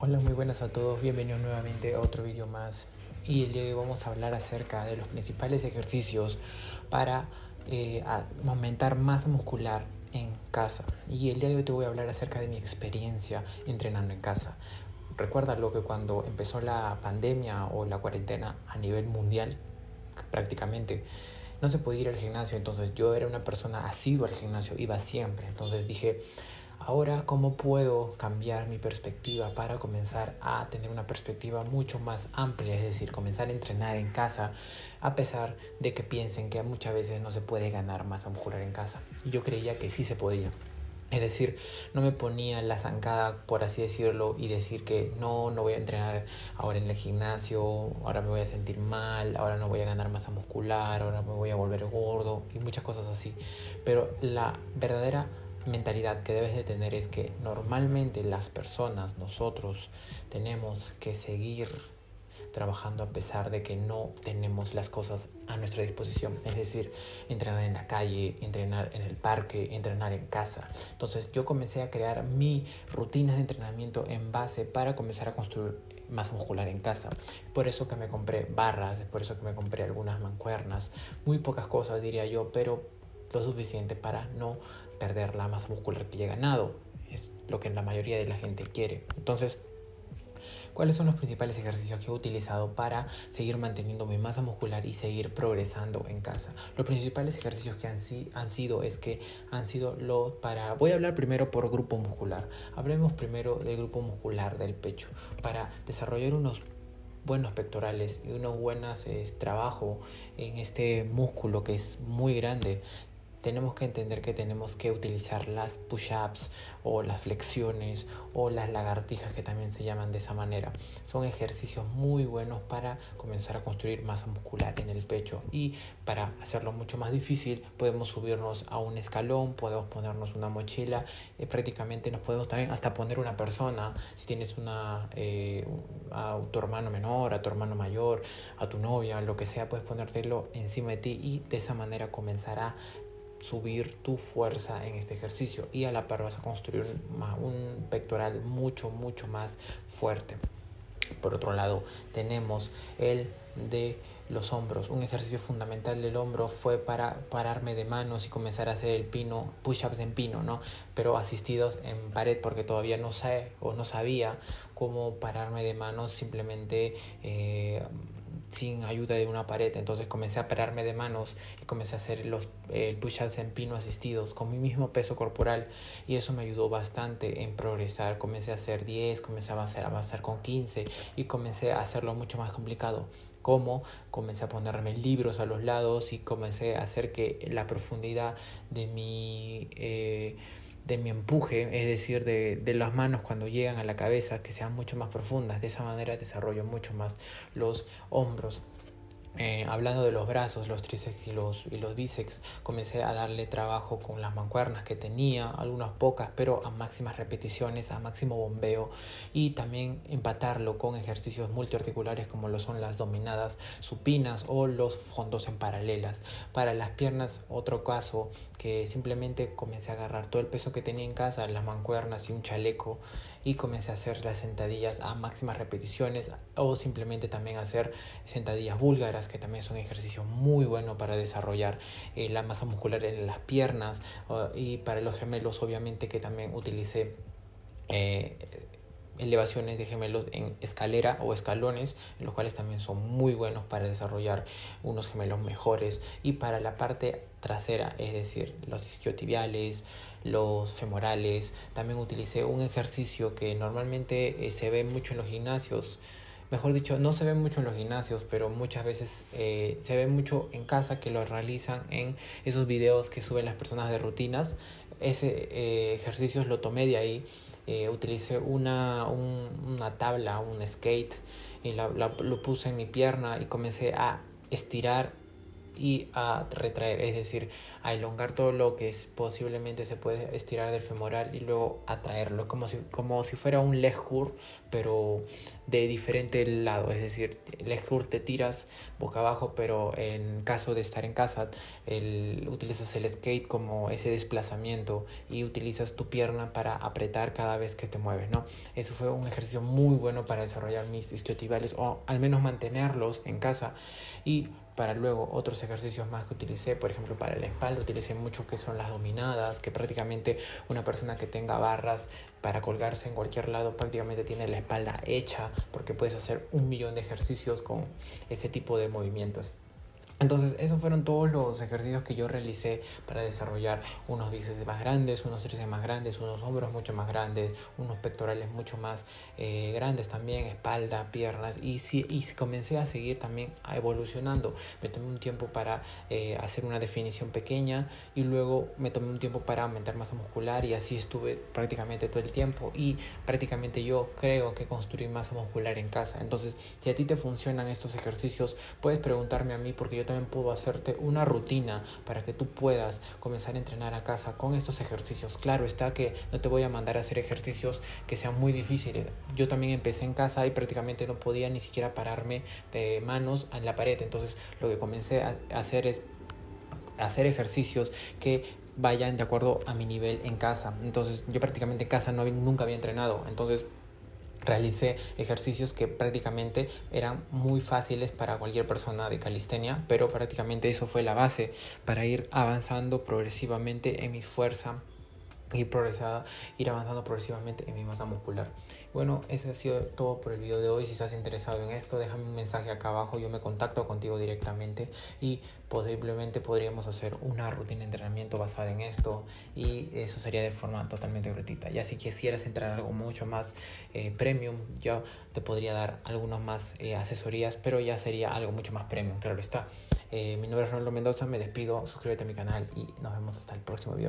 Hola, muy buenas a todos, bienvenidos nuevamente a otro vídeo más. Y el día de hoy vamos a hablar acerca de los principales ejercicios para eh, aumentar masa muscular en casa. Y el día de hoy te voy a hablar acerca de mi experiencia entrenando en casa. Recuerda lo que cuando empezó la pandemia o la cuarentena a nivel mundial prácticamente no se podía ir al gimnasio, entonces yo era una persona asidua al gimnasio, iba siempre, entonces dije Ahora, ¿cómo puedo cambiar mi perspectiva para comenzar a tener una perspectiva mucho más amplia? Es decir, comenzar a entrenar en casa, a pesar de que piensen que muchas veces no se puede ganar masa muscular en casa. Yo creía que sí se podía. Es decir, no me ponía la zancada, por así decirlo, y decir que no, no voy a entrenar ahora en el gimnasio, ahora me voy a sentir mal, ahora no voy a ganar masa muscular, ahora me voy a volver gordo y muchas cosas así. Pero la verdadera mentalidad que debes de tener es que normalmente las personas, nosotros, tenemos que seguir trabajando a pesar de que no tenemos las cosas a nuestra disposición. Es decir, entrenar en la calle, entrenar en el parque, entrenar en casa. Entonces yo comencé a crear mi rutina de entrenamiento en base para comenzar a construir masa muscular en casa. Por eso que me compré barras, por eso que me compré algunas mancuernas, muy pocas cosas diría yo, pero lo suficiente para no perder la masa muscular que ya he ganado. Es lo que la mayoría de la gente quiere. Entonces, ¿cuáles son los principales ejercicios que he utilizado para seguir manteniendo mi masa muscular y seguir progresando en casa? Los principales ejercicios que han, han sido es que han sido los para... Voy a hablar primero por grupo muscular. Hablemos primero del grupo muscular del pecho. Para desarrollar unos buenos pectorales y unos buenos eh, trabajo en este músculo que es muy grande tenemos que entender que tenemos que utilizar las push-ups o las flexiones o las lagartijas que también se llaman de esa manera. Son ejercicios muy buenos para comenzar a construir masa muscular en el pecho y para hacerlo mucho más difícil podemos subirnos a un escalón, podemos ponernos una mochila, eh, prácticamente nos podemos también hasta poner una persona, si tienes una, eh, a tu hermano menor, a tu hermano mayor, a tu novia, lo que sea, puedes ponértelo encima de ti y de esa manera comenzará subir tu fuerza en este ejercicio y a la par vas a construir un, pectoral mucho mucho más fuerte por otro lado tenemos el de los hombros. Un ejercicio fundamental del hombro fue para pararme de manos y comenzar a hacer el pino, push-ups en pino, ¿no? Pero asistidos en pared porque todavía no sé o no sabía cómo pararme de manos simplemente eh, sin ayuda de una pared. Entonces comencé a pararme de manos y comencé a hacer los push-ups en pino asistidos con mi mismo peso corporal y eso me ayudó bastante en progresar. Comencé a hacer 10, comencé a hacer avanzar con 15 y comencé a hacerlo mucho más complicado. Como comencé a ponerme libros a los lados y comencé a hacer que la profundidad de mi... Eh, de mi empuje, es decir, de, de, las manos cuando llegan a la cabeza, que sean mucho más profundas. De esa manera desarrollo mucho más los hombros. Eh, hablando de los brazos, los tríceps y los, bíceps, comencé a darle trabajo con las mancuernas que tenía, algunas pocas, pero a máximas repeticiones, a máximo bombeo y también empatarlo con ejercicios multiarticulares como lo son las dominadas supinas o los fondos en paralelas. Para las piernas, otro caso que simplemente comencé a agarrar todo el peso que tenía en casa, las mancuernas y un chaleco y comencé a hacer las sentadillas a máximas repeticiones o simplemente también hacer sentadillas búlgaras que también es un ejercicio muy bueno para desarrollar eh, la masa muscular en las piernas y para los gemelos obviamente que también utilicé eh, elevaciones de gemelos en escalera o escalones, los cuales también son muy buenos para desarrollar unos gemelos mejores. Y para la parte trasera, es decir, los isquiotibiales, los femorales, también utilicé un ejercicio que normalmente eh, se ve mucho en los gimnasios, mejor dicho, no se ve mucho en los gimnasios, pero muchas veces eh, se ve mucho en casa que lo realizan en esos videos que suben las personas de rutinas. Ese eh, ejercicio lo tomé de ahí. Eh, utilicé una, una tabla, un skate, y la, lo puse en mi pierna y comencé a estirar y a retraer, es decir, a elongar todo lo que es, posiblemente se puede estirar del femoral y luego atraerlo, como si, como si fuera un leg pero de diferente lado, es decir, leg te tiras boca abajo, pero en caso de estar en casa, el, utilizas el skate como ese desplazamiento y utilizas tu pierna para apretar cada vez que te mueves, ¿no? Eso fue un ejercicio muy bueno para desarrollar mis isquiotibiales o al menos mantenerlos en casa. Y para luego otros ejercicios más que utilicé, por ejemplo para la espalda utilicé mucho que son las dominadas, que prácticamente una persona que tenga barras para colgarse en cualquier lado prácticamente tiene la espalda hecha porque puedes hacer un millón de ejercicios con ese tipo de movimientos. Entonces, esos fueron todos los ejercicios que yo realicé para desarrollar unos bíceps más grandes, unos tríceps más grandes, unos hombros mucho más grandes, unos pectorales mucho más eh, grandes también, espalda, piernas. Y, si, y comencé a seguir también evolucionando. Me tomé un tiempo para eh, hacer una definición pequeña y luego me tomé un tiempo para aumentar masa muscular y así estuve prácticamente todo el tiempo. Y prácticamente yo creo que construí masa muscular en casa. Entonces, si a ti te funcionan estos ejercicios, puedes preguntarme a mí porque yo también puedo hacerte una rutina para que tú puedas comenzar a entrenar a casa con estos ejercicios. Claro está que no te voy a mandar a hacer ejercicios que sean muy difíciles. Yo también empecé en casa y prácticamente no podía ni siquiera pararme de manos en la pared. Entonces lo que comencé a hacer es hacer ejercicios que vayan de acuerdo a mi nivel en casa. Entonces yo prácticamente en casa no, nunca había entrenado. Entonces realicé ejercicios que prácticamente eran muy fáciles para cualquier persona de calistenia, pero prácticamente eso fue la base para ir avanzando progresivamente en mi fuerza ir progresada, ir avanzando progresivamente en mi masa muscular. Bueno, ese ha sido todo por el video de hoy. Si estás interesado en esto, déjame un mensaje acá abajo. Yo me contacto contigo directamente y posiblemente podríamos hacer una rutina de entrenamiento basada en esto y eso sería de forma totalmente gratuita. Ya si quisieras entrar algo mucho más eh, premium, yo te podría dar algunas más eh, asesorías, pero ya sería algo mucho más premium, claro está. Eh, mi nombre es Ronaldo Mendoza, me despido, suscríbete a mi canal y nos vemos hasta el próximo video.